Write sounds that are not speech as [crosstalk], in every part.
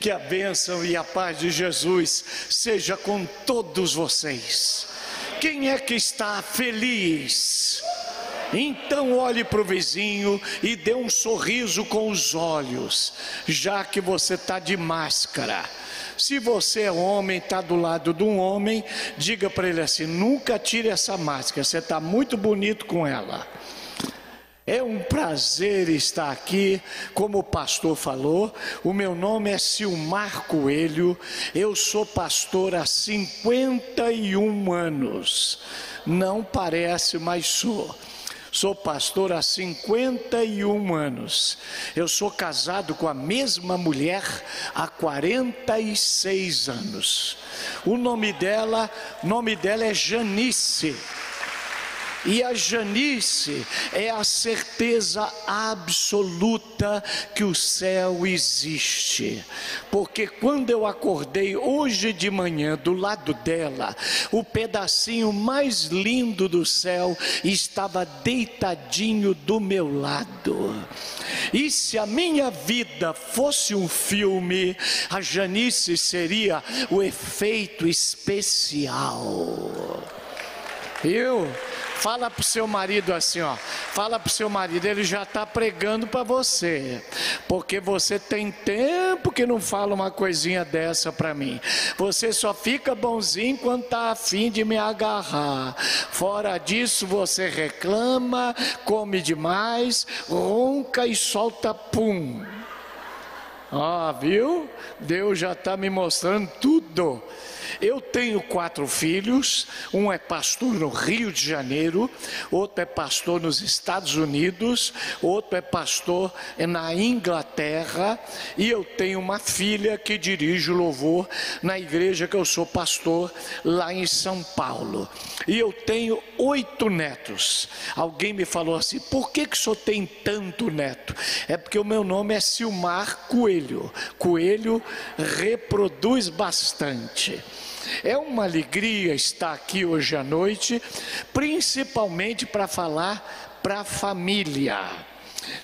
Que a bênção e a paz de Jesus seja com todos vocês. Quem é que está feliz? Então olhe para o vizinho e dê um sorriso com os olhos, já que você está de máscara. Se você é homem, está do lado de um homem, diga para ele assim: nunca tire essa máscara, você está muito bonito com ela. É um prazer estar aqui, como o pastor falou. O meu nome é Silmar Coelho, eu sou pastor há 51 anos. Não parece, mas sou. Sou pastor há 51 anos. Eu sou casado com a mesma mulher há 46 anos. O nome dela, nome dela é Janice. E a Janice é a certeza absoluta que o céu existe. Porque quando eu acordei hoje de manhã do lado dela, o pedacinho mais lindo do céu estava deitadinho do meu lado. E se a minha vida fosse um filme, a Janice seria o efeito especial. Eu Fala para o seu marido assim, ó. Fala para o seu marido, ele já está pregando para você, porque você tem tempo que não fala uma coisinha dessa para mim. Você só fica bonzinho quando está afim de me agarrar. Fora disso, você reclama, come demais, ronca e solta pum. Ah, viu? Deus já está me mostrando tudo. Eu tenho quatro filhos, um é pastor no Rio de Janeiro, outro é pastor nos Estados Unidos, outro é pastor na Inglaterra, e eu tenho uma filha que dirige o louvor na igreja que eu sou pastor lá em São Paulo. E eu tenho oito netos. Alguém me falou assim: por que, que o senhor tem tanto neto? É porque o meu nome é Silmar Coelho. Coelho reproduz bastante. É uma alegria estar aqui hoje à noite, principalmente para falar para a família.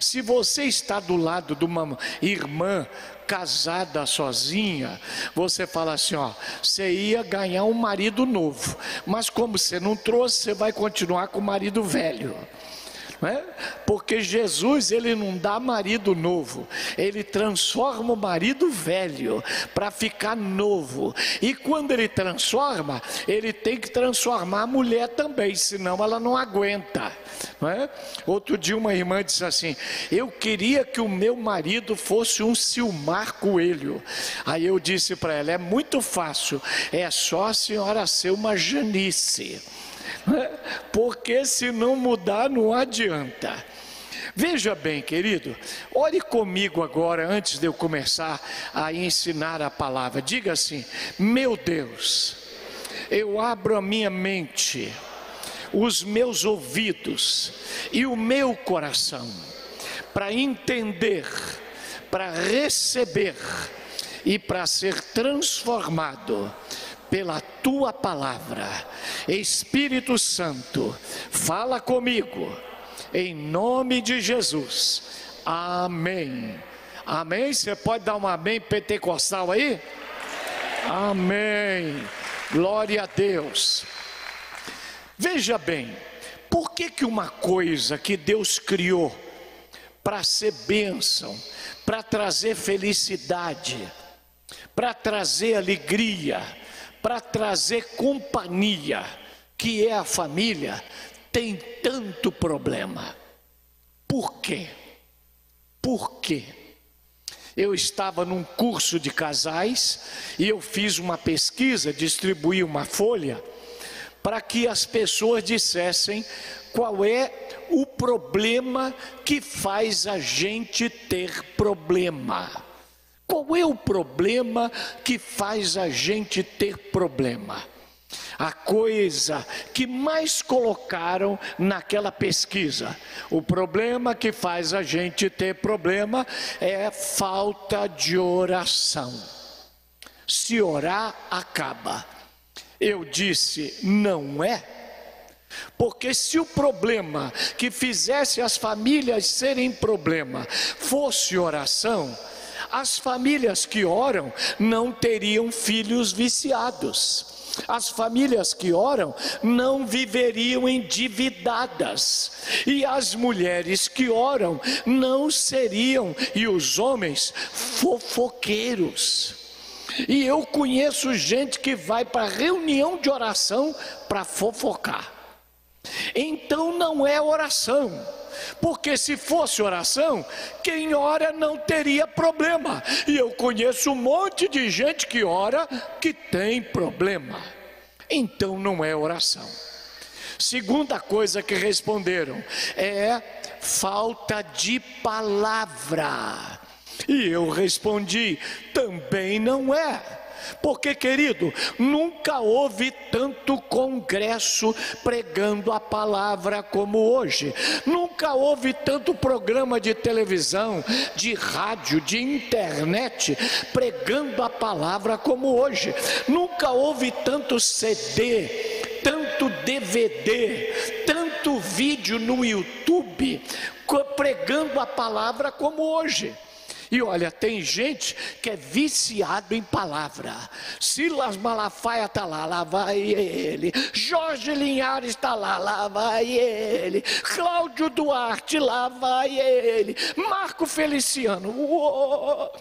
Se você está do lado de uma irmã casada sozinha, você fala assim: ó, você ia ganhar um marido novo, mas como você não trouxe, você vai continuar com o marido velho. É? Porque Jesus ele não dá marido novo, ele transforma o marido velho para ficar novo. E quando ele transforma, ele tem que transformar a mulher também, senão ela não aguenta. É? Outro dia uma irmã disse assim: Eu queria que o meu marido fosse um Silmar Coelho. Aí eu disse para ela: É muito fácil, é só a senhora ser uma Janice [laughs] porque se não mudar não adianta. Veja bem, querido, ore comigo agora, antes de eu começar a ensinar a palavra. Diga assim: Meu Deus, eu abro a minha mente, os meus ouvidos e o meu coração para entender, para receber e para ser transformado pela tua palavra. Espírito Santo, fala comigo, em nome de Jesus. Amém. Amém? Você pode dar um amém pentecostal aí? Amém. Glória a Deus. Veja bem, por que que uma coisa que Deus criou para ser bênção, para trazer felicidade, para trazer alegria, para trazer companhia, que é a família, tem tanto problema. Por quê? Por quê? Eu estava num curso de casais e eu fiz uma pesquisa, distribuí uma folha para que as pessoas dissessem qual é o problema que faz a gente ter problema. Qual é o problema que faz a gente ter problema? A coisa que mais colocaram naquela pesquisa, o problema que faz a gente ter problema é falta de oração. Se orar, acaba. Eu disse, não é. Porque se o problema que fizesse as famílias serem problema fosse oração, as famílias que oram não teriam filhos viciados. As famílias que oram não viveriam endividadas, e as mulheres que oram não seriam, e os homens, fofoqueiros. E eu conheço gente que vai para reunião de oração para fofocar. Então não é oração. Porque se fosse oração, quem ora não teria problema. E eu conheço um monte de gente que ora que tem problema. Então não é oração. Segunda coisa que responderam é falta de palavra. E eu respondi: também não é. Porque, querido, nunca houve tanto congresso pregando a palavra como hoje. Nunca houve tanto programa de televisão, de rádio, de internet pregando a palavra como hoje. Nunca houve tanto CD, tanto DVD, tanto vídeo no YouTube pregando a palavra como hoje. E olha, tem gente que é viciado em palavra. Silas Malafaia está lá, lá vai ele. Jorge Linhares está lá, lá vai ele. Cláudio Duarte, lá vai ele. Marco Feliciano. Uou.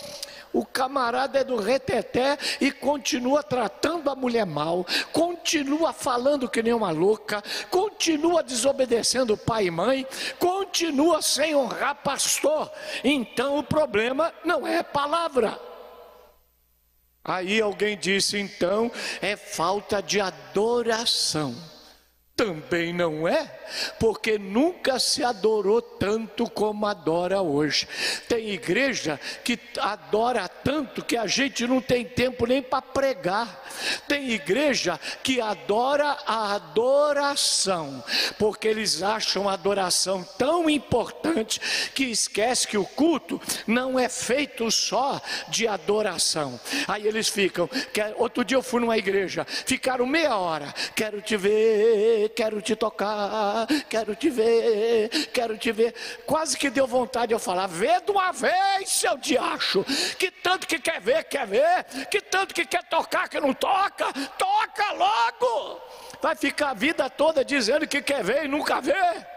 O camarada é do reteté e continua tratando a mulher mal, continua falando que nem uma louca, continua desobedecendo pai e mãe, continua sem honrar pastor. Então o problema não é palavra. Aí alguém disse então, é falta de adoração. Também não é, porque nunca se adorou tanto como adora hoje. Tem igreja que adora tanto que a gente não tem tempo nem para pregar. Tem igreja que adora a adoração, porque eles acham a adoração tão importante que esquece que o culto não é feito só de adoração. Aí eles ficam. Outro dia eu fui numa igreja, ficaram meia hora. Quero te ver quero te tocar, quero te ver, quero te ver. Quase que deu vontade de eu falar: vê de uma vez, seu diacho, que tanto que quer ver, quer ver, que tanto que quer tocar, que não toca, toca logo. Vai ficar a vida toda dizendo que quer ver e nunca vê.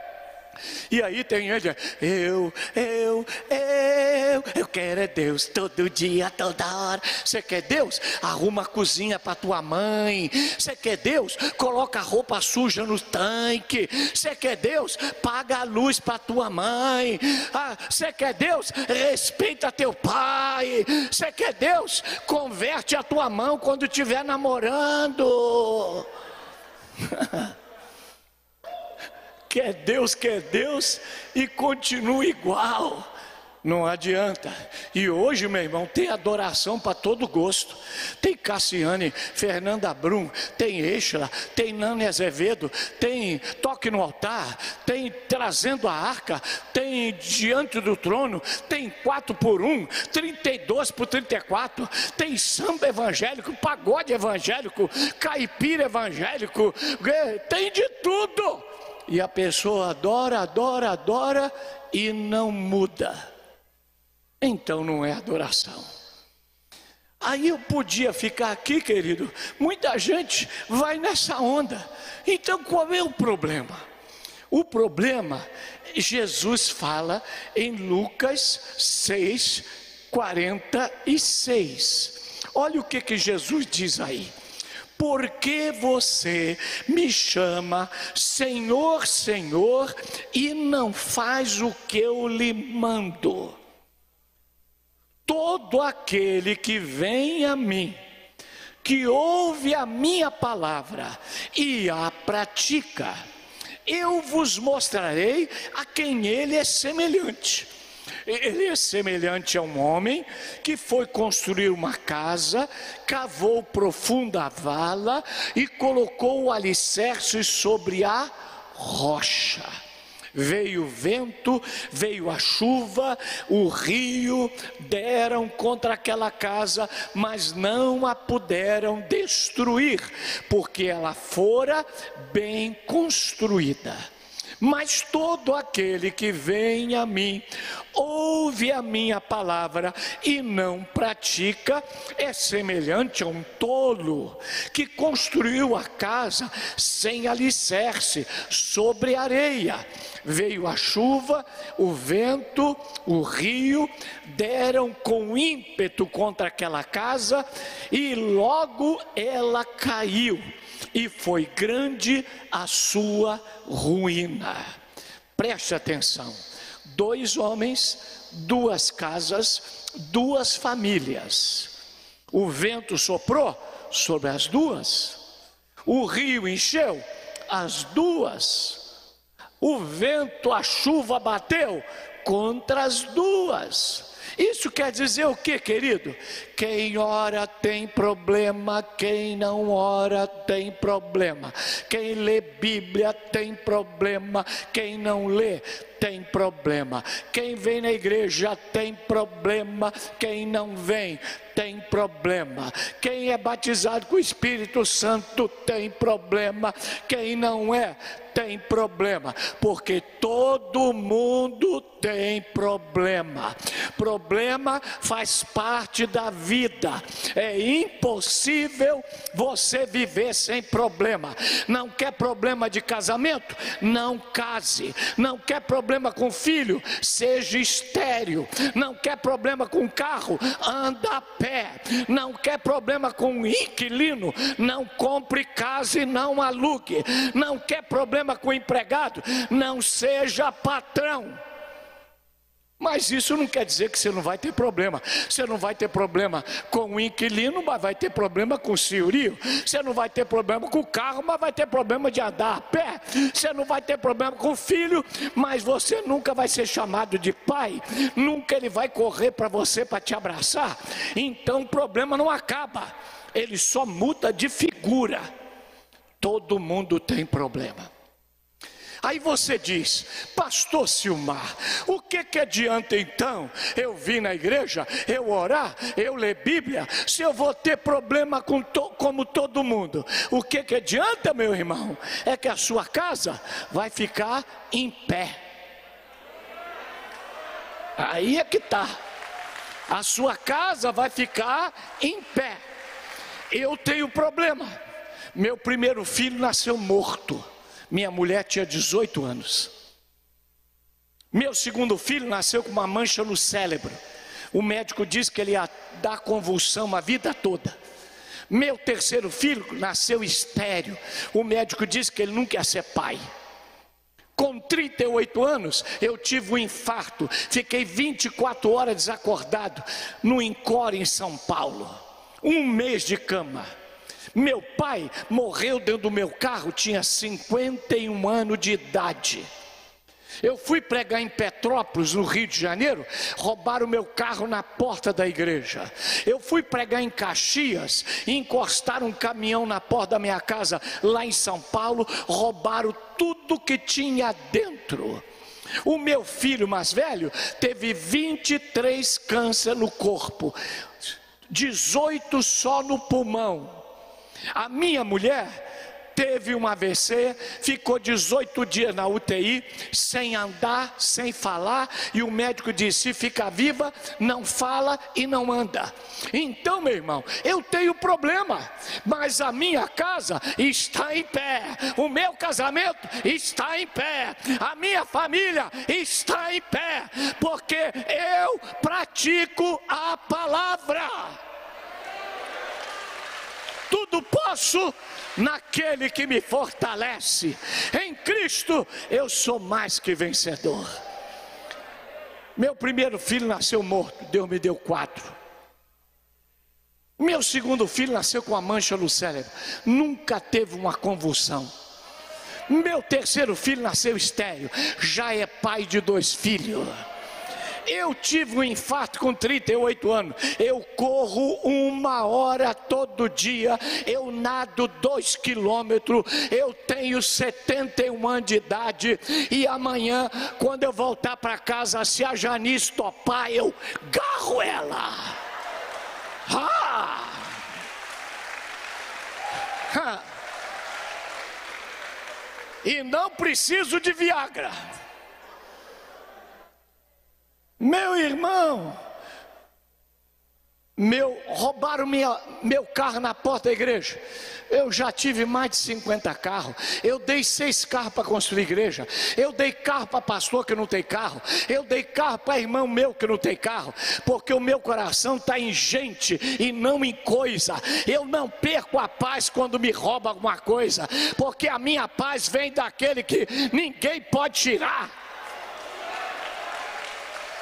E aí tem ele, eu, eu, eu, eu quero é Deus todo dia, toda hora. Você quer Deus? Arruma a cozinha para tua mãe. Você quer Deus? Coloca roupa suja no tanque. Você quer Deus? Paga a luz para tua mãe. Ah, você quer Deus? Respeita teu pai. Você quer Deus? Converte a tua mão quando estiver namorando. [laughs] quer Deus, quer Deus e continua igual. Não adianta. E hoje, meu irmão, tem adoração para todo gosto. Tem Cassiane, Fernanda Brum, tem Eixla, tem Nani Azevedo, tem Toque no Altar, tem Trazendo a Arca, tem Diante do Trono, tem 4 por 1, 32 por 34, tem samba evangélico, pagode evangélico, caipira evangélico, tem de tudo e a pessoa adora, adora, adora e não muda. Então não é adoração. Aí eu podia ficar aqui, querido. Muita gente vai nessa onda. Então qual é o problema? O problema, Jesus fala em Lucas 6, 46. Olha o que, que Jesus diz aí. Por que você me chama Senhor, Senhor e não faz o que eu lhe mando? Todo aquele que vem a mim, que ouve a minha palavra e a pratica, eu vos mostrarei a quem ele é semelhante. Ele é semelhante a um homem que foi construir uma casa, cavou profunda vala e colocou o alicerce sobre a rocha. Veio o vento, veio a chuva, o rio, deram contra aquela casa, mas não a puderam destruir, porque ela fora bem construída. Mas todo aquele que vem a mim, ouve a minha palavra e não pratica, é semelhante a um tolo que construiu a casa sem alicerce, sobre areia. Veio a chuva, o vento, o rio, deram com ímpeto contra aquela casa e logo ela caiu e foi grande a sua ruína. Preste atenção: dois homens, duas casas, duas famílias. O vento soprou sobre as duas, o rio encheu as duas, o vento, a chuva bateu contra as duas. Isso quer dizer o que, querido? Quem ora tem problema, quem não ora tem problema. Quem lê Bíblia tem problema, quem não lê tem problema. Quem vem na igreja tem problema, quem não vem tem problema. Quem é batizado com o Espírito Santo tem problema, quem não é tem problema, porque todo mundo tem problema. Problema faz parte da vida. É impossível você viver sem problema. Não quer problema de casamento? Não case. Não quer problema com filho? Seja estéreo. Não quer problema com carro? Anda a pé. Não quer problema com inquilino? Não compre casa e não alugue. Não quer problema problema com empregado, não seja patrão. Mas isso não quer dizer que você não vai ter problema. Você não vai ter problema com o inquilino, mas vai ter problema com o senhorio. Você não vai ter problema com o carro, mas vai ter problema de andar a pé. Você não vai ter problema com o filho, mas você nunca vai ser chamado de pai. Nunca ele vai correr para você para te abraçar. Então o problema não acaba. Ele só muda de figura. Todo mundo tem problema. Aí você diz, Pastor Silmar, o que que adianta então eu vir na igreja, eu orar, eu ler Bíblia, se eu vou ter problema com to, como todo mundo? O que que adianta, meu irmão? É que a sua casa vai ficar em pé. Aí é que está. A sua casa vai ficar em pé. Eu tenho problema. Meu primeiro filho nasceu morto. Minha mulher tinha 18 anos. Meu segundo filho nasceu com uma mancha no cérebro. O médico disse que ele ia dar convulsão a vida toda. Meu terceiro filho nasceu estéreo. O médico disse que ele nunca ia ser pai. Com 38 anos, eu tive um infarto. Fiquei 24 horas desacordado no Encore em São Paulo. Um mês de cama. Meu pai morreu dentro do meu carro, tinha 51 anos de idade. Eu fui pregar em Petrópolis, no Rio de Janeiro, roubaram meu carro na porta da igreja. Eu fui pregar em Caxias, encostaram um caminhão na porta da minha casa, lá em São Paulo, roubaram tudo que tinha dentro. O meu filho mais velho teve 23 câncer no corpo, 18 só no pulmão. A minha mulher teve um AVC, ficou 18 dias na UTI, sem andar, sem falar, e o médico disse: se fica viva, não fala e não anda. Então, meu irmão, eu tenho problema, mas a minha casa está em pé, o meu casamento está em pé, a minha família está em pé, porque eu pratico a palavra tudo posso naquele que me fortalece. Em Cristo eu sou mais que vencedor. Meu primeiro filho nasceu morto, Deus me deu quatro. Meu segundo filho nasceu com uma mancha no cérebro, nunca teve uma convulsão. Meu terceiro filho nasceu estéreo, já é pai de dois filhos. Eu tive um infarto com 38 anos. Eu corro uma hora todo dia. Eu nado dois quilômetros. Eu tenho 71 anos de idade. E amanhã, quando eu voltar para casa, se a Janice topar, eu garro ela. Ah! e não preciso de Viagra. Meu irmão, meu, roubaram minha, meu carro na porta da igreja. Eu já tive mais de 50 carros. Eu dei seis carros para construir igreja. Eu dei carro para pastor que não tem carro. Eu dei carro para irmão meu que não tem carro. Porque o meu coração está em gente e não em coisa. Eu não perco a paz quando me rouba alguma coisa. Porque a minha paz vem daquele que ninguém pode tirar.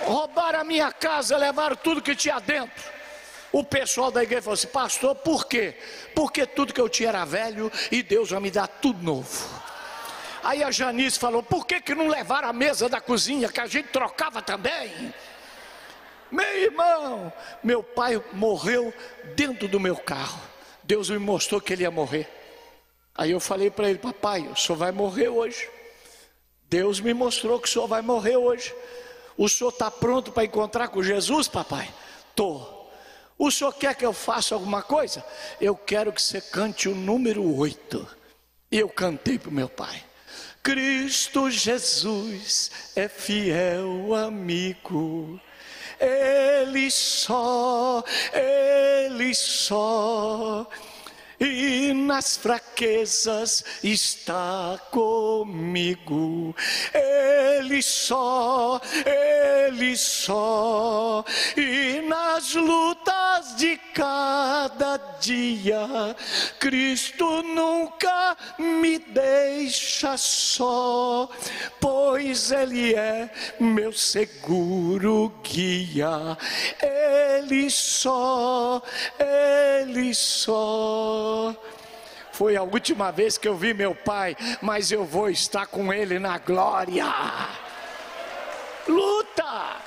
Roubaram a minha casa, levaram tudo que tinha dentro. O pessoal da igreja falou assim: Pastor, por quê? Porque tudo que eu tinha era velho e Deus vai me dar tudo novo. Aí a Janice falou: Por que, que não levaram a mesa da cozinha que a gente trocava também? Meu irmão, meu pai morreu dentro do meu carro. Deus me mostrou que ele ia morrer. Aí eu falei para ele: Papai, o senhor vai morrer hoje. Deus me mostrou que o senhor vai morrer hoje. O senhor está pronto para encontrar com Jesus, papai? Estou. O senhor quer que eu faça alguma coisa? Eu quero que você cante o número 8. E eu cantei para o meu pai. Cristo Jesus é fiel amigo. Ele só, Ele só e nas fraquezas está comigo. Ele só, Ele só, e nas lutas de cada dia, Cristo nunca me deixa só, pois Ele é meu seguro guia. Ele só, Ele só. Foi a última vez que eu vi meu pai, mas eu vou estar com ele na glória. Luta!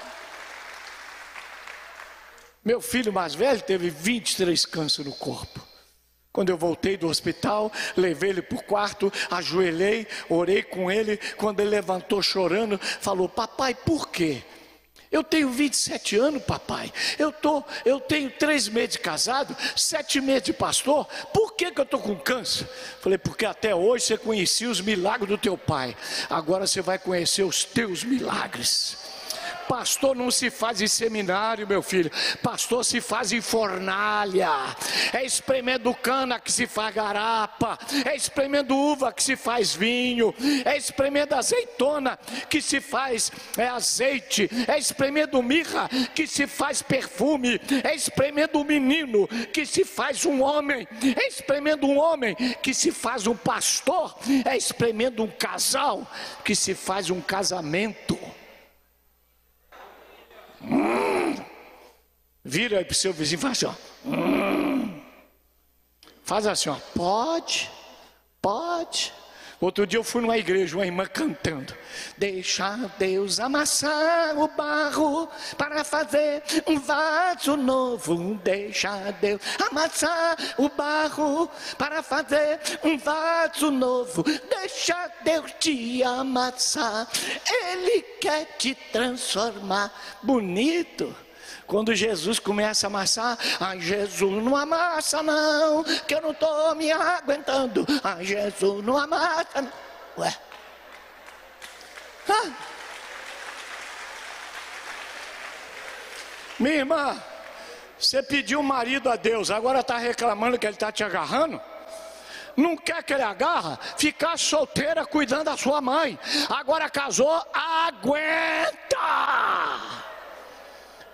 Meu filho mais velho teve 23 câncer no corpo. Quando eu voltei do hospital, levei ele para o quarto, ajoelhei, orei com ele. Quando ele levantou chorando, falou: Papai, por quê? Eu tenho 27 anos, papai. Eu, tô, eu tenho três meses de casado, sete meses de pastor. Por que, que eu estou com câncer? Falei, porque até hoje você conhecia os milagres do teu pai. Agora você vai conhecer os teus milagres. Pastor não se faz em seminário, meu filho. Pastor se faz em fornalha. É espremendo cana que se faz garapa. É espremendo uva que se faz vinho. É espremendo azeitona que se faz é, azeite. É espremendo mirra que se faz perfume. É espremendo um menino que se faz um homem. É espremendo um homem que se faz um pastor. É espremendo um casal que se faz um casamento. Hum. Vira aí para o seu vizinho e faz assim, ó. Faz assim, ó. Pode, pode. Outro dia eu fui numa igreja, uma irmã cantando. Deixa Deus amassar o barro para fazer um vaso novo. Deixa Deus amassar o barro para fazer um vaso novo. Deixa Deus te amassar. Ele quer te transformar. Bonito. Quando Jesus começa a amassar, ai Jesus não amassa não, que eu não estou me aguentando. Ai Jesus não amassa não. Ué. Ah. Minha irmã, você pediu marido a Deus, agora está reclamando que ele está te agarrando? Não quer que ele agarra? Ficar solteira cuidando da sua mãe. Agora casou, aguenta!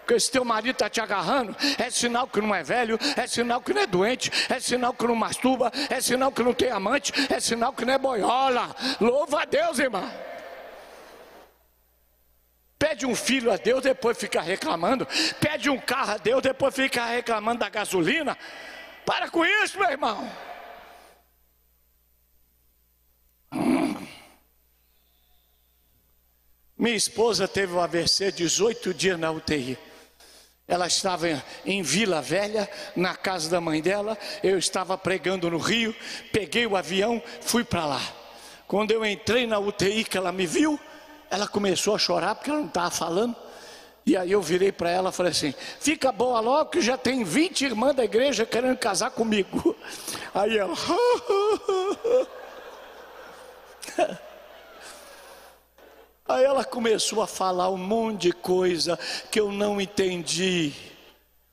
Porque se teu marido está te agarrando, é sinal que não é velho, é sinal que não é doente, é sinal que não masturba, é sinal que não tem amante, é sinal que não é boiola. Louva a Deus, irmão. Pede um filho a Deus, depois fica reclamando. Pede um carro a Deus, depois fica reclamando da gasolina. Para com isso, meu irmão. Hum. Minha esposa teve um AVC 18 dias na UTI. Ela estava em Vila Velha, na casa da mãe dela. Eu estava pregando no Rio. Peguei o avião, fui para lá. Quando eu entrei na UTI, que ela me viu, ela começou a chorar porque ela não estava falando. E aí eu virei para ela e falei assim: fica boa logo que já tem 20 irmãs da igreja querendo casar comigo. Aí ela. [laughs] Aí ela começou a falar um monte de coisa que eu não entendi,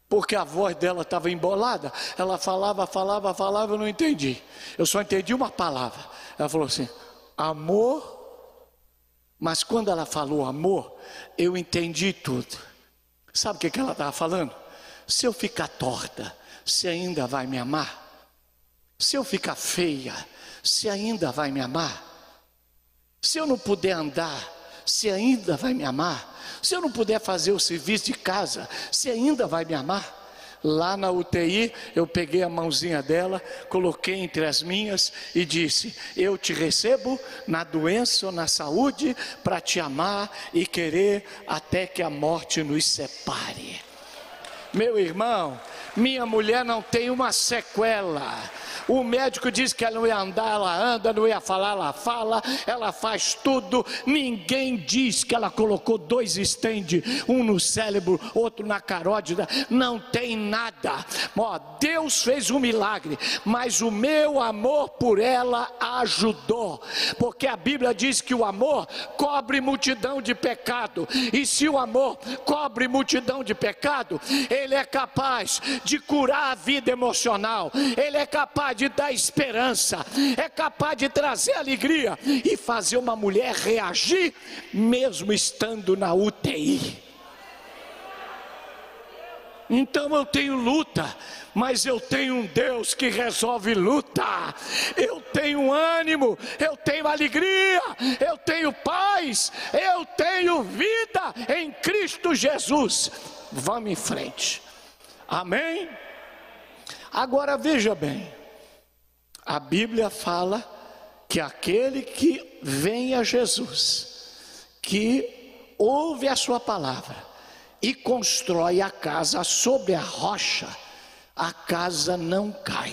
porque a voz dela estava embolada. Ela falava, falava, falava, eu não entendi. Eu só entendi uma palavra. Ela falou assim: amor. Mas quando ela falou amor, eu entendi tudo. Sabe o que, que ela estava falando? Se eu ficar torta, você ainda vai me amar? Se eu ficar feia, você ainda vai me amar? Se eu não puder andar, se ainda vai me amar? Se eu não puder fazer o serviço de casa, se ainda vai me amar? Lá na UTI, eu peguei a mãozinha dela, coloquei entre as minhas e disse: Eu te recebo na doença ou na saúde para te amar e querer até que a morte nos separe. Meu irmão, minha mulher não tem uma sequela o médico diz que ela não ia andar, ela anda, não ia falar, ela fala, ela faz tudo. Ninguém diz que ela colocou dois estende, um no cérebro, outro na carótida. Não tem nada. Ó, Deus fez um milagre, mas o meu amor por ela ajudou, porque a Bíblia diz que o amor cobre multidão de pecado, e se o amor cobre multidão de pecado, ele é capaz de curar a vida emocional, ele é capaz de dar esperança, é capaz de trazer alegria e fazer uma mulher reagir, mesmo estando na UTI. Então eu tenho luta, mas eu tenho um Deus que resolve luta. Eu tenho ânimo, eu tenho alegria, eu tenho paz, eu tenho vida em Cristo Jesus. Vamos em frente. Amém? Agora veja bem. A Bíblia fala que aquele que vem a Jesus, que ouve a sua palavra e constrói a casa sobre a rocha, a casa não cai.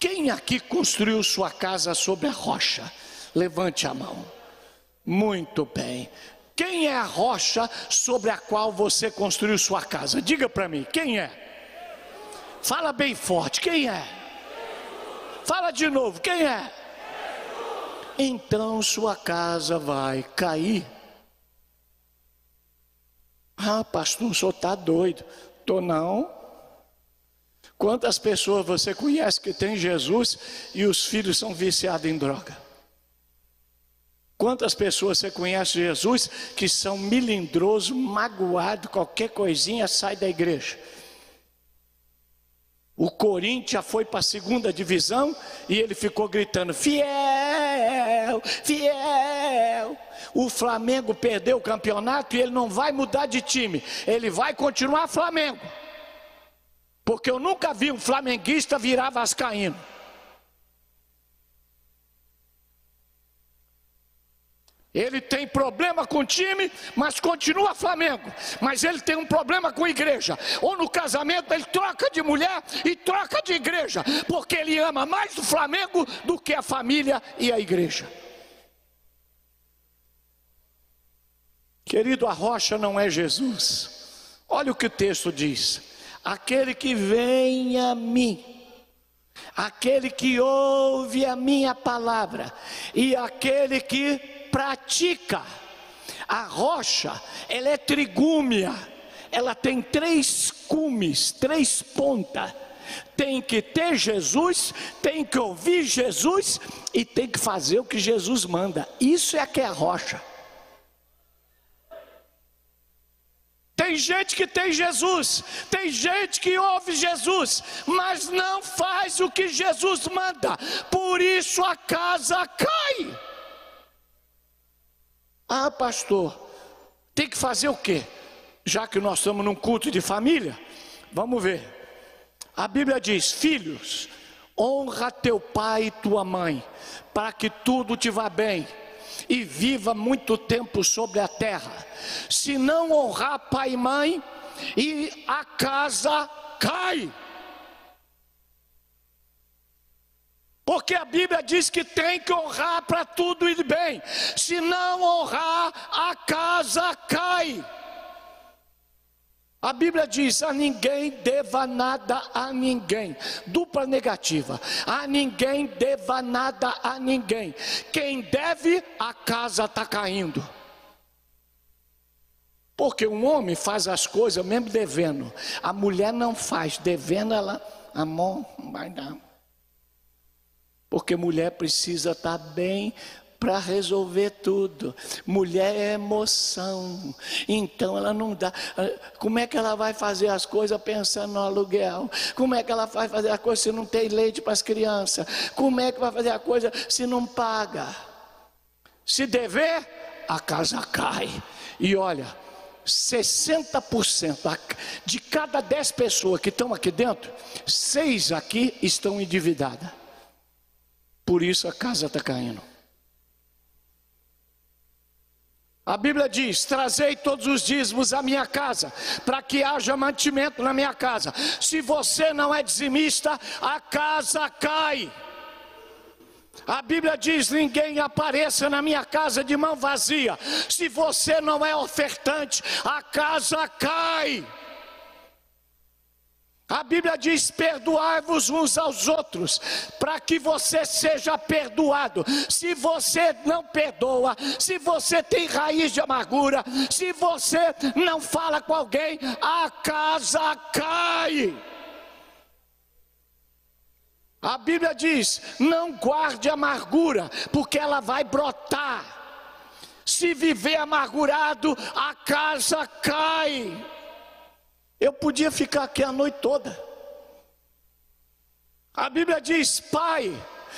Quem aqui construiu sua casa sobre a rocha? Levante a mão. Muito bem. Quem é a rocha sobre a qual você construiu sua casa? Diga para mim, quem é? Fala bem forte, quem é? Fala de novo, quem é? Então sua casa vai cair. Ah, pastor, o senhor está doido. Tô não. Quantas pessoas você conhece que tem Jesus e os filhos são viciados em droga? Quantas pessoas você conhece Jesus que são milindrosos, magoados, qualquer coisinha sai da igreja? O Corinthians foi para a segunda divisão e ele ficou gritando: fiel, fiel. O Flamengo perdeu o campeonato e ele não vai mudar de time, ele vai continuar Flamengo. Porque eu nunca vi um flamenguista virar vascaíno. Ele tem problema com o time, mas continua Flamengo. Mas ele tem um problema com a igreja. Ou no casamento ele troca de mulher e troca de igreja, porque ele ama mais o Flamengo do que a família e a igreja. Querido, a rocha não é Jesus. Olha o que o texto diz: aquele que vem a mim, aquele que ouve a minha palavra, e aquele que pratica. A rocha, ela é trigúmea, ela tem três cumes, três pontas. Tem que ter Jesus, tem que ouvir Jesus e tem que fazer o que Jesus manda. Isso é que é a rocha. Tem gente que tem Jesus, tem gente que ouve Jesus, mas não faz o que Jesus manda, por isso a casa cai. Ah, pastor, tem que fazer o quê? Já que nós estamos num culto de família, vamos ver. A Bíblia diz: Filhos, honra teu pai e tua mãe, para que tudo te vá bem e viva muito tempo sobre a terra. Se não honrar pai e mãe, e a casa cai. Porque a Bíblia diz que tem que honrar para tudo ir bem. Se não honrar, a casa cai. A Bíblia diz: a ninguém deva nada a ninguém. Dupla negativa. A ninguém deva nada a ninguém. Quem deve, a casa está caindo. Porque um homem faz as coisas mesmo devendo. A mulher não faz. Devendo, ela, amor, não vai dar. Porque mulher precisa estar tá bem para resolver tudo. Mulher é emoção, então ela não dá. Como é que ela vai fazer as coisas pensando no aluguel? Como é que ela vai fazer a coisa se não tem leite para as crianças? Como é que vai fazer a coisa se não paga? Se dever, a casa cai. E olha, 60% de cada 10 pessoas que estão aqui dentro, seis aqui estão endividadas. Por isso a casa está caindo. A Bíblia diz: Trazei todos os dízimos à minha casa, para que haja mantimento na minha casa. Se você não é dizimista, a casa cai. A Bíblia diz: ninguém apareça na minha casa de mão vazia. Se você não é ofertante, a casa cai. A Bíblia diz: perdoai-vos uns aos outros, para que você seja perdoado. Se você não perdoa, se você tem raiz de amargura, se você não fala com alguém, a casa cai. A Bíblia diz: não guarde amargura, porque ela vai brotar. Se viver amargurado, a casa cai. Eu podia ficar aqui a noite toda. A Bíblia diz: Pai,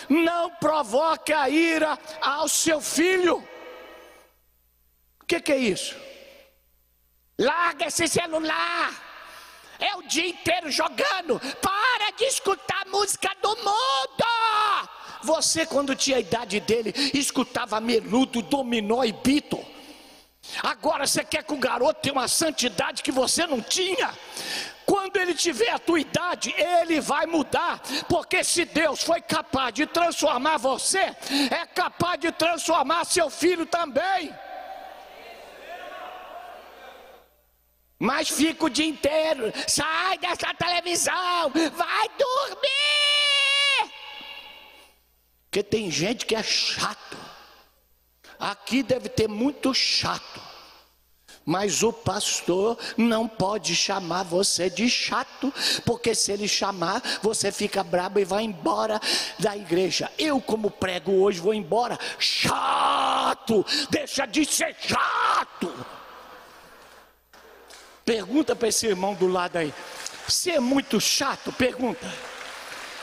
não provoque a ira ao seu filho. O que, que é isso? Larga esse celular. É o dia inteiro jogando. Para de escutar música do mundo. Você, quando tinha a idade dele, escutava menudo, dominó e bito. Agora você quer que o garoto tenha uma santidade que você não tinha? Quando ele tiver a tua idade, ele vai mudar, porque se Deus foi capaz de transformar você, é capaz de transformar seu filho também. Mas fica o dia inteiro, sai dessa televisão, vai dormir. Porque tem gente que é chato. Aqui deve ter muito chato. Mas o pastor não pode chamar você de chato, porque se ele chamar, você fica brabo e vai embora da igreja. Eu, como prego hoje, vou embora. Chato! Deixa de ser chato! Pergunta para esse irmão do lado aí. Se é muito chato, pergunta.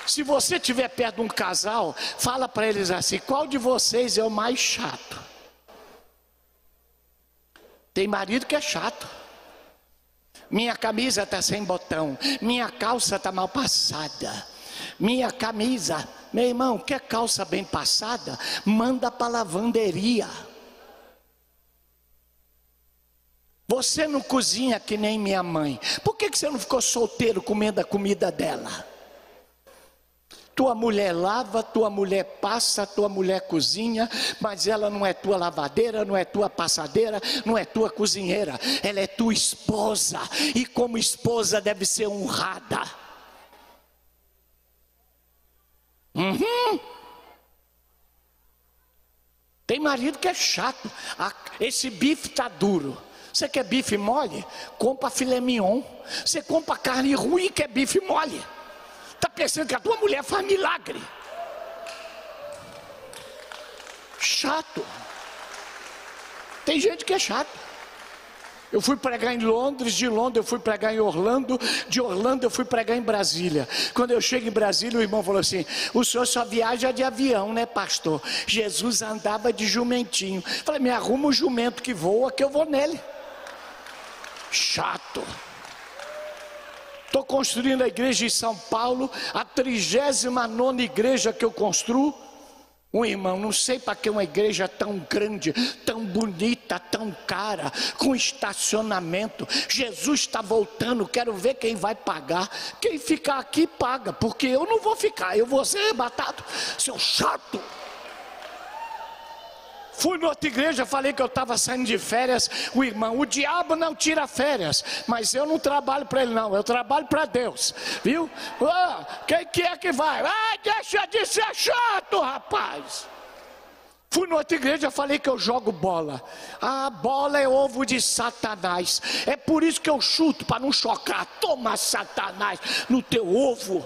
Se você estiver perto de um casal, fala para eles assim: qual de vocês é o mais chato? Tem marido que é chato. Minha camisa está sem botão, minha calça está mal passada. Minha camisa, meu irmão, quer calça bem passada? Manda para lavanderia. Você não cozinha que nem minha mãe. Por que, que você não ficou solteiro comendo a comida dela? Tua mulher lava, tua mulher passa, tua mulher cozinha, mas ela não é tua lavadeira, não é tua passadeira, não é tua cozinheira, ela é tua esposa, e como esposa deve ser honrada. Uhum. Tem marido que é chato, esse bife está duro. Você quer bife mole? Compra filé mignon. Você compra carne ruim e quer bife mole. Está pensando que a tua mulher faz milagre. Chato. Tem gente que é chato. Eu fui pregar em Londres, de Londres eu fui pregar em Orlando, de Orlando eu fui pregar em Brasília. Quando eu chego em Brasília, o irmão falou assim: O senhor só viaja de avião, né, pastor? Jesus andava de jumentinho. falei: Me arruma um jumento que voa, que eu vou nele. Chato. Estou construindo a igreja em São Paulo, a 39 igreja que eu construo. Um irmão, não sei para que uma igreja tão grande, tão bonita, tão cara, com estacionamento. Jesus está voltando, quero ver quem vai pagar. Quem ficar aqui paga, porque eu não vou ficar, eu vou ser arrebatado. Seu chato. Fui na outra igreja, falei que eu estava saindo de férias. O irmão, o diabo não tira férias, mas eu não trabalho para ele, não. Eu trabalho para Deus, viu? Ah, quem que é que vai? Ah, deixa de ser chato, rapaz. Fui na outra igreja, falei que eu jogo bola. A bola é ovo de Satanás. É por isso que eu chuto, para não chocar. Toma Satanás no teu ovo.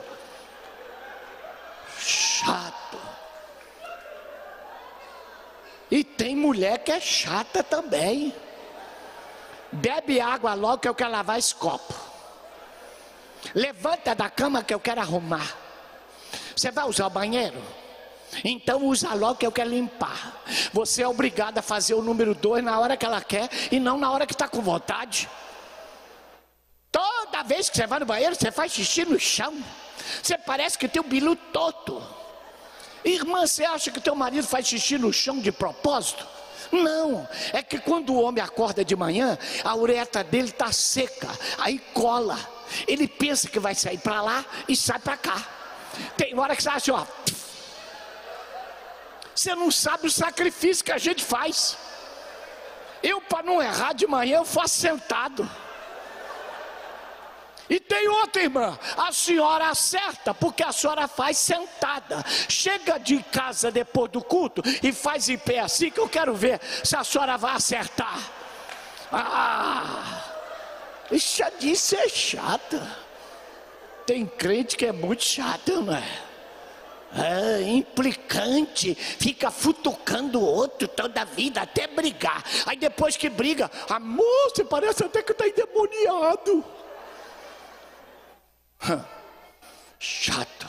Chato. E tem mulher que é chata também. Bebe água logo que eu quero lavar esse copo. Levanta da cama que eu quero arrumar. Você vai usar o banheiro? Então usa logo que eu quero limpar. Você é obrigado a fazer o número dois na hora que ela quer e não na hora que está com vontade. Toda vez que você vai no banheiro, você faz xixi no chão. Você parece que tem o bilu todo. Irmã, você acha que teu marido faz xixi no chão de propósito? Não, é que quando o homem acorda de manhã, a uretra dele está seca, aí cola. Ele pensa que vai sair para lá e sai para cá. Tem hora que você acha, ó. Você não sabe o sacrifício que a gente faz. Eu, para não errar de manhã, eu faço sentado. E tem outra irmã, a senhora acerta, porque a senhora faz sentada. Chega de casa depois do culto e faz em pé assim, que eu quero ver se a senhora vai acertar. Ah, isso disse é chata. Tem crente que é muito chato, não é? É, implicante, fica futucando o outro toda a vida até brigar. Aí depois que briga, a moça parece até que está endemoniado. Chato.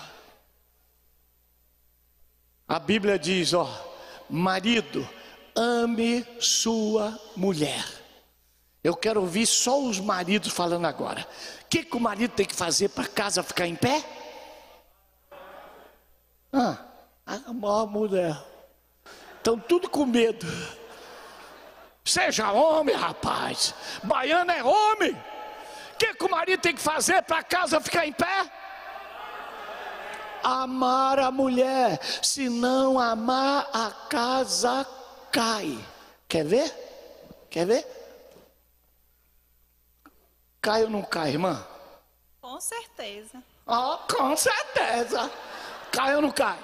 A Bíblia diz: ó, marido, ame sua mulher. Eu quero ouvir só os maridos falando agora. O que, que o marido tem que fazer para a casa ficar em pé? Ah, amar a mulher. Estão tudo com medo. Seja homem, rapaz. Baiano é homem. O que, que o marido tem que fazer para a casa ficar em pé? Amar a mulher. Se não amar, a casa cai. Quer ver? Quer ver? Cai ou não cai, irmã? Com certeza. Ah, com certeza. Cai ou não cai?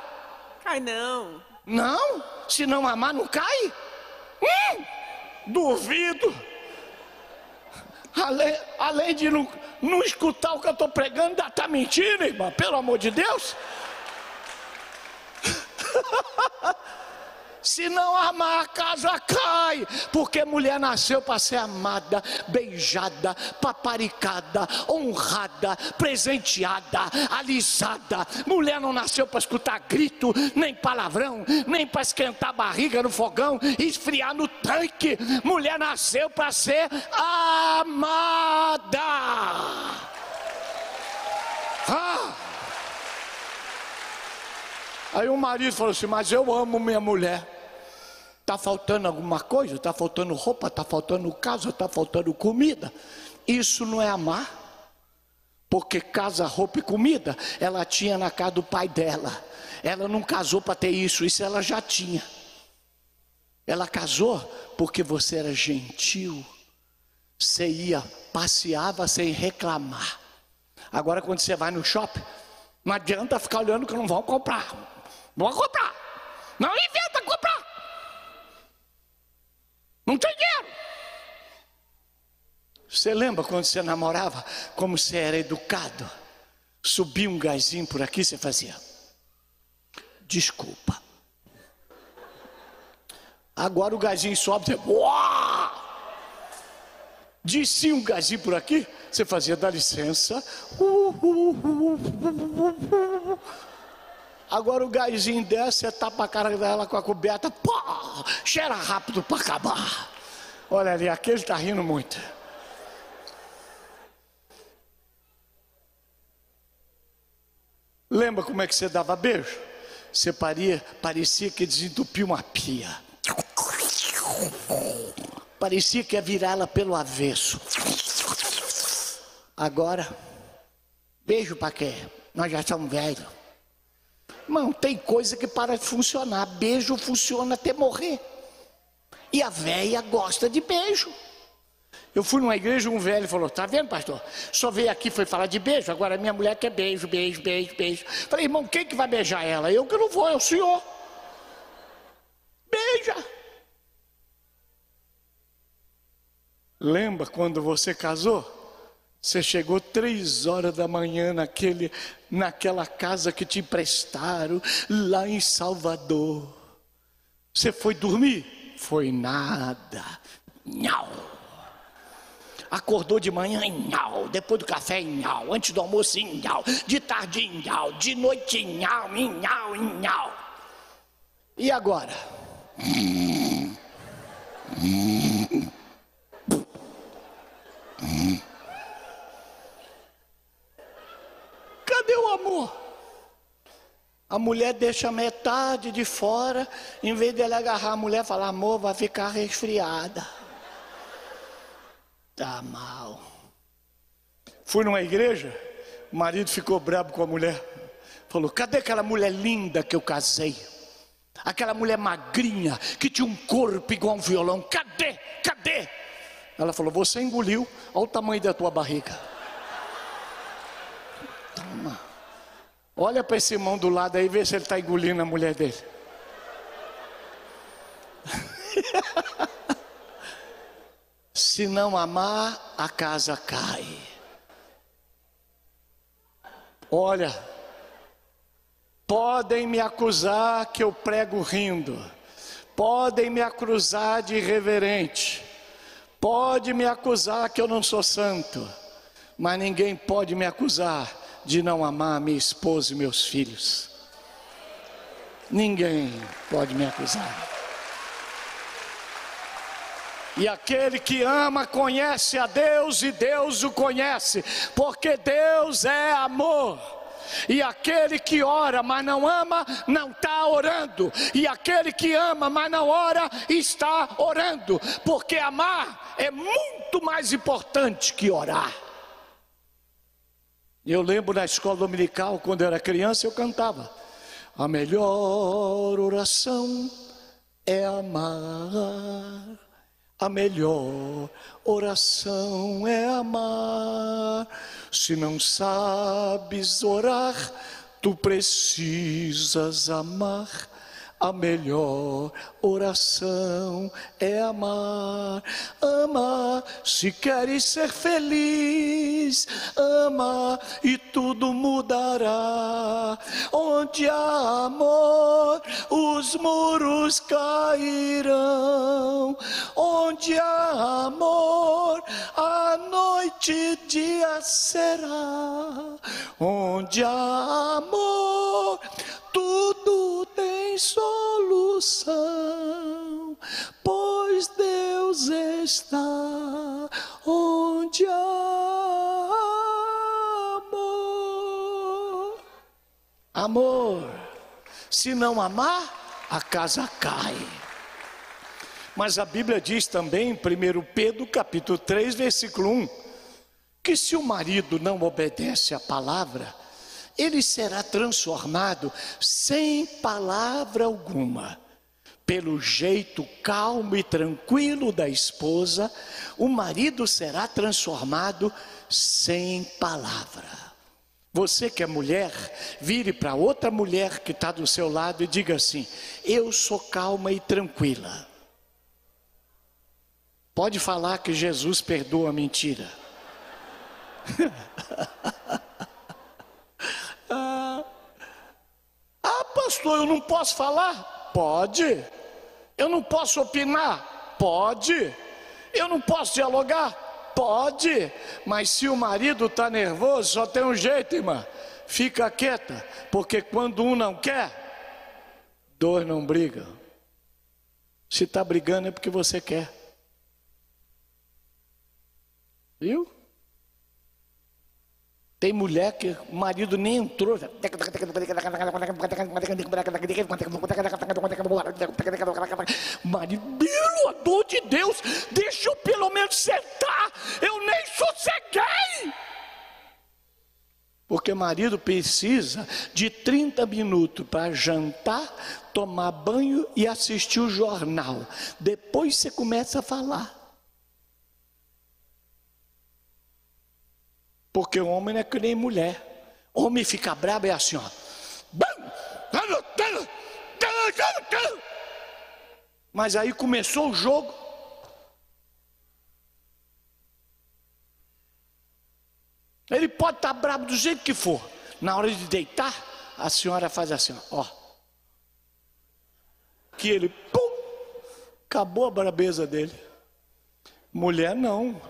Cai não. Não? Se não amar, não cai? Hum, duvido. Além, além de não, não escutar o que eu estou pregando, ainda está mentindo, irmã, pelo amor de Deus. [laughs] Se não amar, a casa cai, porque mulher nasceu para ser amada, beijada, paparicada, honrada, presenteada, alisada. Mulher não nasceu para escutar grito, nem palavrão, nem para esquentar a barriga no fogão esfriar no tanque. Mulher nasceu para ser amada. Ah! Aí o marido falou assim: Mas eu amo minha mulher. Está faltando alguma coisa? Está faltando roupa? Está faltando casa? Está faltando comida? Isso não é amar. Porque casa, roupa e comida, ela tinha na casa do pai dela. Ela não casou para ter isso, isso ela já tinha. Ela casou porque você era gentil. Você ia, passeava sem reclamar. Agora, quando você vai no shopping, não adianta ficar olhando que não vão comprar. Vão comprar. Não inventa comprar. Não tem dinheiro. Você lembra quando você namorava, como você era educado? Subia um gazinho por aqui, você fazia. Desculpa. Agora o gazinho sobe, você. Descia um gazinho por aqui, você fazia, dá licença. Agora o gazinho desce, você tapa a cara dela com a coberta, pô, cheira rápido para acabar. Olha ali, aquele está rindo muito. Lembra como é que você dava beijo? Você paria, parecia que desentupia uma pia. Parecia que ia virar ela pelo avesso. Agora, beijo para quê? Nós já somos velhos. Irmão, tem coisa que para de funcionar. Beijo funciona até morrer. E a véia gosta de beijo. Eu fui numa igreja, um velho falou: Tá vendo, pastor? Só veio aqui, foi falar de beijo. Agora minha mulher quer beijo, beijo, beijo, beijo. Falei, irmão, quem que vai beijar ela? Eu que não vou, é o senhor. Beija. Lembra quando você casou? Você chegou três horas da manhã naquele, naquela casa que te emprestaram lá em Salvador. Você foi dormir? Foi nada. Não. Acordou de manhã nhau, depois do café nhau, antes do almoço nhau, de tarde nhau, de noite nhau, nhau, nhau. E agora? Cadê o amor? A mulher deixa metade de fora, em vez dela agarrar a mulher falar, amor, vai ficar resfriada. Tá mal. Fui numa igreja, o marido ficou bravo com a mulher. Falou: cadê aquela mulher linda que eu casei? Aquela mulher magrinha que tinha um corpo igual um violão. Cadê? Cadê? Ela falou: Você engoliu, olha o tamanho da tua barriga. Toma. Olha para esse irmão do lado aí, vê se ele está engolindo a mulher dele. [laughs] se não amar, a casa cai. Olha, podem me acusar que eu prego rindo, podem me acusar de irreverente, pode me acusar que eu não sou santo, mas ninguém pode me acusar de não amar minha esposa e meus filhos. Ninguém pode me acusar. E aquele que ama conhece a Deus e Deus o conhece, porque Deus é amor. E aquele que ora, mas não ama, não está orando. E aquele que ama, mas não ora, está orando. Porque amar é muito mais importante que orar. Eu lembro na escola dominical, quando eu era criança, eu cantava: A melhor oração é amar. A melhor oração é amar. Se não sabes orar, tu precisas amar. A melhor oração é amar, ama. Se queres ser feliz, ama e tudo mudará. Onde há amor, os muros cairão. Onde há amor, a noite dia será. Onde há amor, solução, pois Deus está onde há amor. Amor, se não amar, a casa cai. Mas a Bíblia diz também, em 1 Pedro capítulo 3, versículo 1, que se o marido não obedece à palavra, ele será transformado sem palavra alguma. Pelo jeito calmo e tranquilo da esposa, o marido será transformado sem palavra. Você que é mulher, vire para outra mulher que está do seu lado e diga assim: Eu sou calma e tranquila. Pode falar que Jesus perdoa a mentira. [laughs] Ah, ah, pastor, eu não posso falar? Pode. Eu não posso opinar? Pode. Eu não posso dialogar? Pode. Mas se o marido está nervoso, só tem um jeito, irmã. Fica quieta, porque quando um não quer, dois não brigam. Se está brigando é porque você quer. Viu? Tem mulher que o marido nem entrou. Marido, pelo amor de Deus, deixa eu pelo menos sentar. Eu nem sosseguei. Porque marido precisa de 30 minutos para jantar, tomar banho e assistir o jornal. Depois você começa a falar. Porque o homem não é que nem mulher. Homem fica brabo é assim, ó. Mas aí começou o jogo. Ele pode estar bravo do jeito que for. Na hora de deitar, a senhora faz assim, ó. Que ele, pum, acabou a brabeza dele. Mulher não.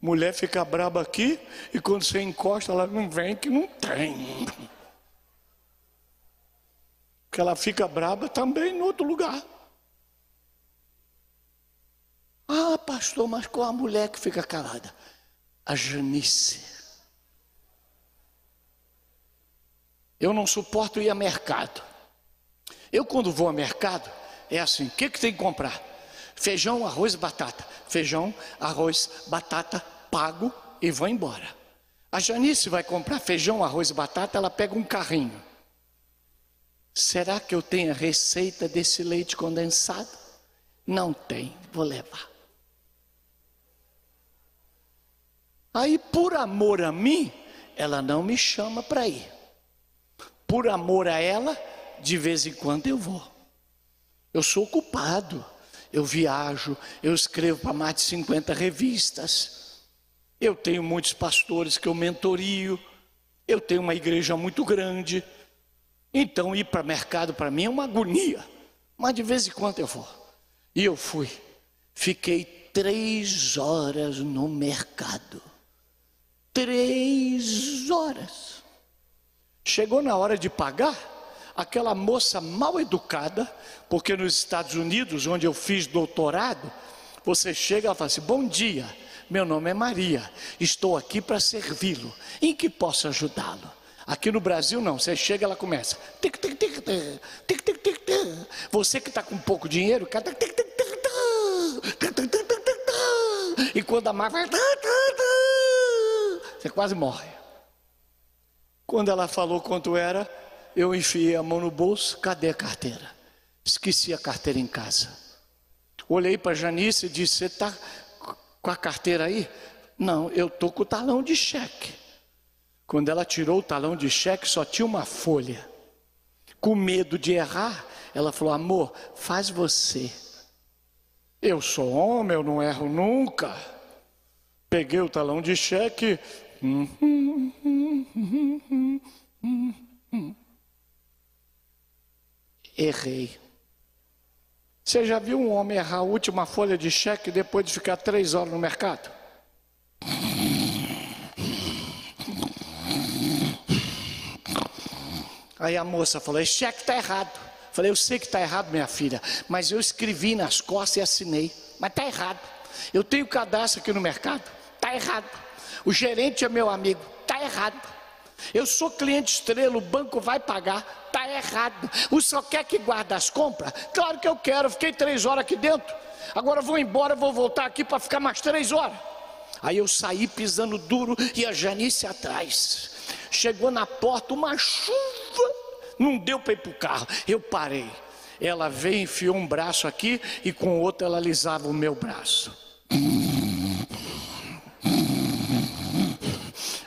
Mulher fica braba aqui e quando você encosta, ela não vem que não tem. Porque ela fica braba também em outro lugar. Ah, pastor, mas qual a mulher que fica calada? A Janice. Eu não suporto ir a mercado. Eu, quando vou ao mercado, é assim: o que, que tem que comprar? Feijão, arroz batata. Feijão, arroz, batata, pago e vou embora. A Janice vai comprar feijão, arroz e batata, ela pega um carrinho. Será que eu tenho a receita desse leite condensado? Não tem, vou levar. Aí, por amor a mim, ela não me chama para ir. Por amor a ela, de vez em quando eu vou. Eu sou ocupado, eu viajo, eu escrevo para mais de 50 revistas. Eu tenho muitos pastores que eu mentorio. Eu tenho uma igreja muito grande. Então, ir para mercado para mim é uma agonia. Mas de vez em quando eu vou. E eu fui. Fiquei três horas no mercado. Três horas. Chegou na hora de pagar, aquela moça mal educada, porque nos Estados Unidos, onde eu fiz doutorado, você chega e fala assim: Bom dia, meu nome é Maria, estou aqui para servi-lo. Em que posso ajudá-lo? Aqui no Brasil não, você chega ela começa. Tic, tic, tic, tic, tic, tic. Você que está com pouco dinheiro, cada tic, tic, e quando a máquina vai você quase morre. Quando ela falou quanto era, eu enfiei a mão no bolso, cadê a carteira? Esqueci a carteira em casa. Olhei para Janice e disse: Você está com a carteira aí? Não, eu estou com o talão de cheque. Quando ela tirou o talão de cheque, só tinha uma folha. Com medo de errar, ela falou: Amor, faz você. Eu sou homem, eu não erro nunca. Peguei o talão de cheque, Errei. Você já viu um homem errar a última folha de cheque depois de ficar três horas no mercado? Aí a moça falou: esse cheque está errado. Falei, eu sei que está errado, minha filha, mas eu escrevi nas costas e assinei. Mas está errado. Eu tenho cadastro aqui no mercado. Está errado. O gerente é meu amigo, está errado. Eu sou cliente estrela, o banco vai pagar, está errado. O senhor quer que guarde as compras? Claro que eu quero, fiquei três horas aqui dentro. Agora vou embora, vou voltar aqui para ficar mais três horas. Aí eu saí pisando duro e a Janice atrás. Chegou na porta uma chuva, não deu para ir para o carro. Eu parei. Ela veio, enfiou um braço aqui e com o outro ela alisava o meu braço.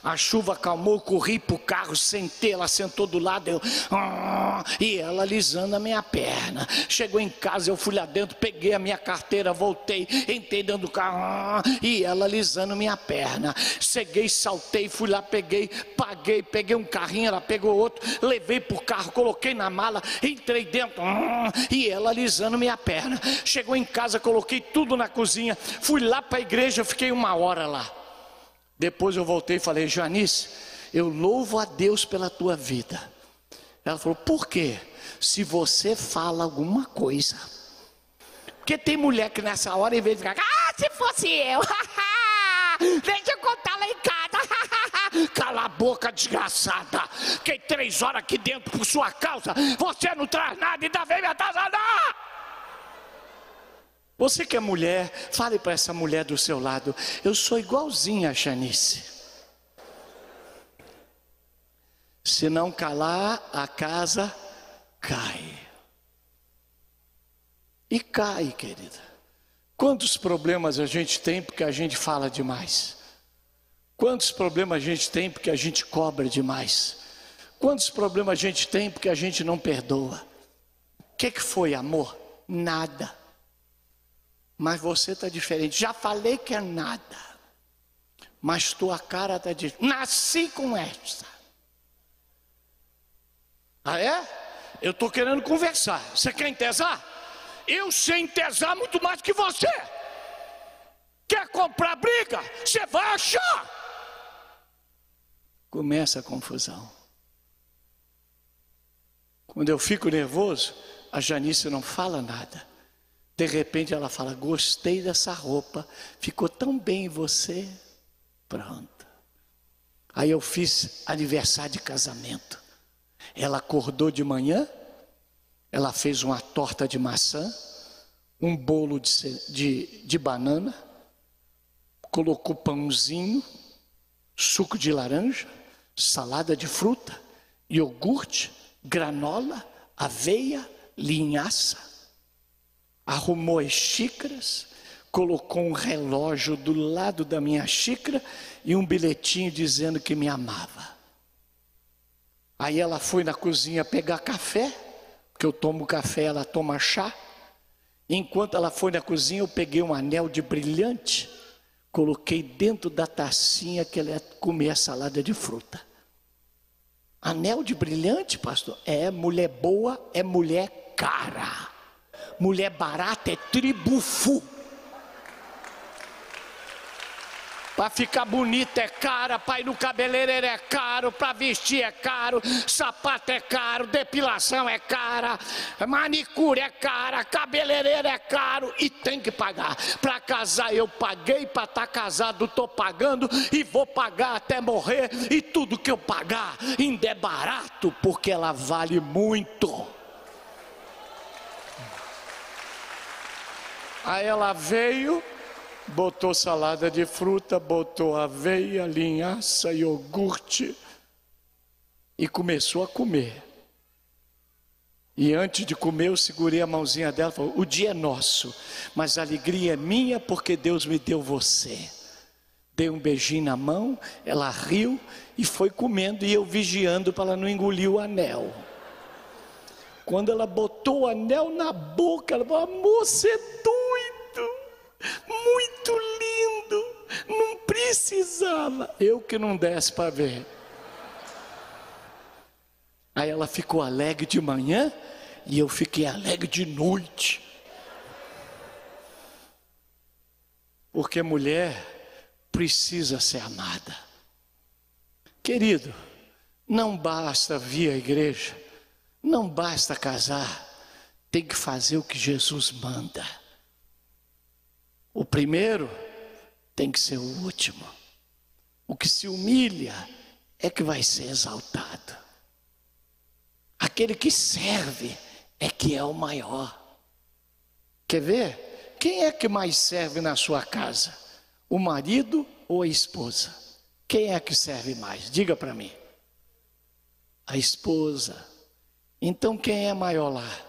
A chuva acalmou, corri para o carro, sentei, ela sentou do lado, eu, ah, e ela alisando a minha perna. Chegou em casa, eu fui lá dentro, peguei a minha carteira, voltei, entrei dentro do carro, ah, e ela alisando minha perna. Cheguei, saltei, fui lá, peguei, paguei, peguei um carrinho, ela pegou outro, levei para o carro, coloquei na mala, entrei dentro, ah, e ela alisando minha perna. Chegou em casa, coloquei tudo na cozinha, fui lá para a igreja, fiquei uma hora lá. Depois eu voltei e falei, Janice, eu louvo a Deus pela tua vida. Ela falou, por quê? Se você fala alguma coisa. Porque tem mulher que nessa hora, em vez de ficar, ah, se fosse eu, [laughs] deixa eu contar lá em casa. [laughs] Cala a boca, desgraçada. Fiquei três horas aqui dentro por sua causa. Você não traz nada e ainda vem me atazanar. Você que é mulher, fale para essa mulher do seu lado: eu sou igualzinha a Janice. Se não calar, a casa cai. E cai, querida. Quantos problemas a gente tem porque a gente fala demais? Quantos problemas a gente tem porque a gente cobra demais? Quantos problemas a gente tem porque a gente não perdoa? O que, que foi, amor? Nada. Mas você está diferente. Já falei que é nada. Mas tua cara está diferente. Nasci com essa. Ah, é? Eu estou querendo conversar. Você quer entesar? Eu sei entesar muito mais que você. Quer comprar briga? Você vai achar. Começa a confusão. Quando eu fico nervoso, a Janice não fala nada. De repente ela fala: Gostei dessa roupa, ficou tão bem em você. Pronto. Aí eu fiz aniversário de casamento. Ela acordou de manhã, ela fez uma torta de maçã, um bolo de, de, de banana, colocou pãozinho, suco de laranja, salada de fruta, iogurte, granola, aveia, linhaça arrumou as xícaras, colocou um relógio do lado da minha xícara e um bilhetinho dizendo que me amava. Aí ela foi na cozinha pegar café, porque eu tomo café, ela toma chá. Enquanto ela foi na cozinha, eu peguei um anel de brilhante, coloquei dentro da tacinha que ela ia comer a salada de fruta. Anel de brilhante, pastor? É mulher boa, é mulher cara. Mulher barata é tribufu. Para ficar bonita é cara, para ir no cabeleireiro é caro, para vestir é caro, sapato é caro, depilação é cara, manicure é cara, cabeleireiro é caro e tem que pagar. Para casar eu paguei, para estar tá casado estou pagando e vou pagar até morrer e tudo que eu pagar ainda é barato porque ela vale muito. Aí ela veio, botou salada de fruta, botou aveia, linhaça, iogurte e começou a comer. E antes de comer, eu segurei a mãozinha dela e falei: O dia é nosso, mas a alegria é minha porque Deus me deu você. Dei um beijinho na mão, ela riu e foi comendo, e eu vigiando para ela não engolir o anel. Quando ela botou o anel na boca, ela falou: Amor, você é doido, muito lindo, não precisava. Eu que não desse para ver. Aí ela ficou alegre de manhã e eu fiquei alegre de noite. Porque mulher precisa ser amada. Querido, não basta vir à igreja não basta casar, tem que fazer o que Jesus manda. O primeiro tem que ser o último. O que se humilha é que vai ser exaltado. Aquele que serve é que é o maior. Quer ver? Quem é que mais serve na sua casa? O marido ou a esposa? Quem é que serve mais? Diga para mim. A esposa. Então quem é maior lá?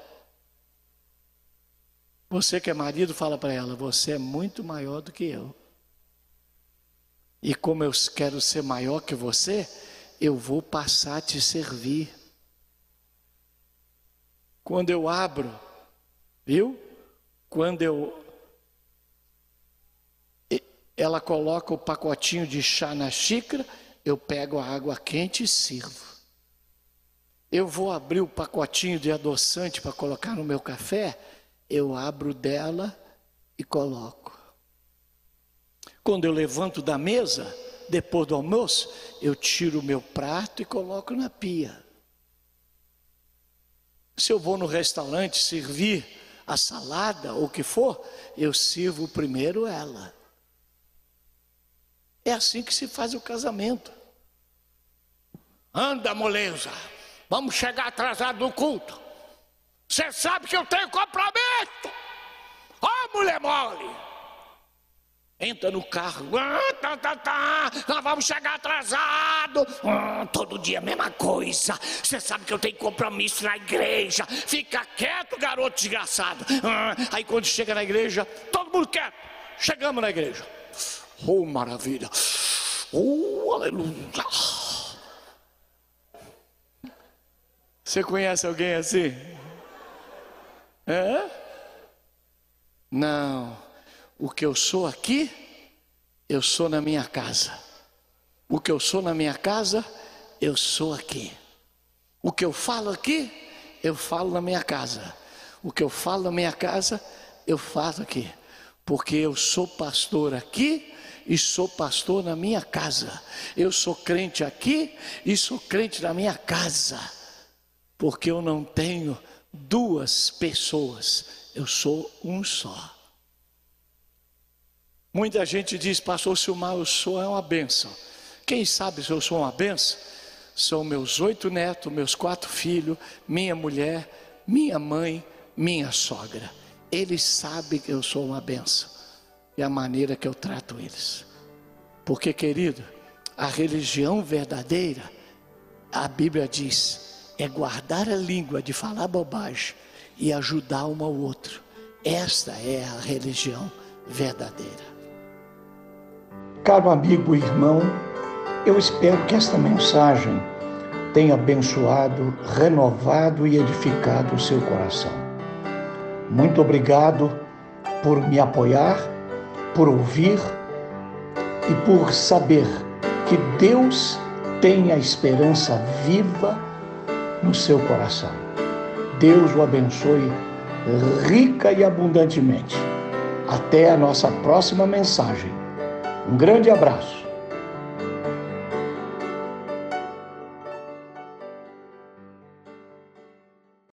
Você que é marido, fala para ela: você é muito maior do que eu. E como eu quero ser maior que você, eu vou passar a te servir. Quando eu abro, viu? Quando eu. Ela coloca o pacotinho de chá na xícara, eu pego a água quente e sirvo. Eu vou abrir o pacotinho de adoçante para colocar no meu café, eu abro dela e coloco. Quando eu levanto da mesa, depois do almoço, eu tiro o meu prato e coloco na pia. Se eu vou no restaurante servir a salada ou o que for, eu sirvo primeiro ela. É assim que se faz o casamento. Anda, moleza. Vamos chegar atrasado no culto. Você sabe que eu tenho compromisso. Ó, oh, mulher mole. Entra no carro, ah, tá, tá, tá, nós vamos chegar atrasado. Ah, todo dia a mesma coisa. Você sabe que eu tenho compromisso na igreja. Fica quieto, garoto desgraçado. Ah, aí quando chega na igreja, todo mundo quieto. Chegamos na igreja. Oh, maravilha. Oh, aleluia. Você conhece alguém assim? É? Não. O que eu sou aqui, eu sou na minha casa. O que eu sou na minha casa, eu sou aqui. O que eu falo aqui, eu falo na minha casa. O que eu falo na minha casa, eu faço aqui. Porque eu sou pastor aqui e sou pastor na minha casa. Eu sou crente aqui e sou crente na minha casa. Porque eu não tenho duas pessoas, eu sou um só. Muita gente diz, pastor Silmar, eu sou é uma benção. Quem sabe se eu sou uma benção? São meus oito netos, meus quatro filhos, minha mulher, minha mãe, minha sogra. Eles sabem que eu sou uma benção. E a maneira que eu trato eles. Porque, querido, a religião verdadeira, a Bíblia diz, é guardar a língua de falar bobagem e ajudar um ao outro. Esta é a religião verdadeira. Caro amigo e irmão, eu espero que esta mensagem tenha abençoado, renovado e edificado o seu coração. Muito obrigado por me apoiar, por ouvir e por saber que Deus tem a esperança viva no seu coração. Deus o abençoe rica e abundantemente. Até a nossa próxima mensagem um grande abraço.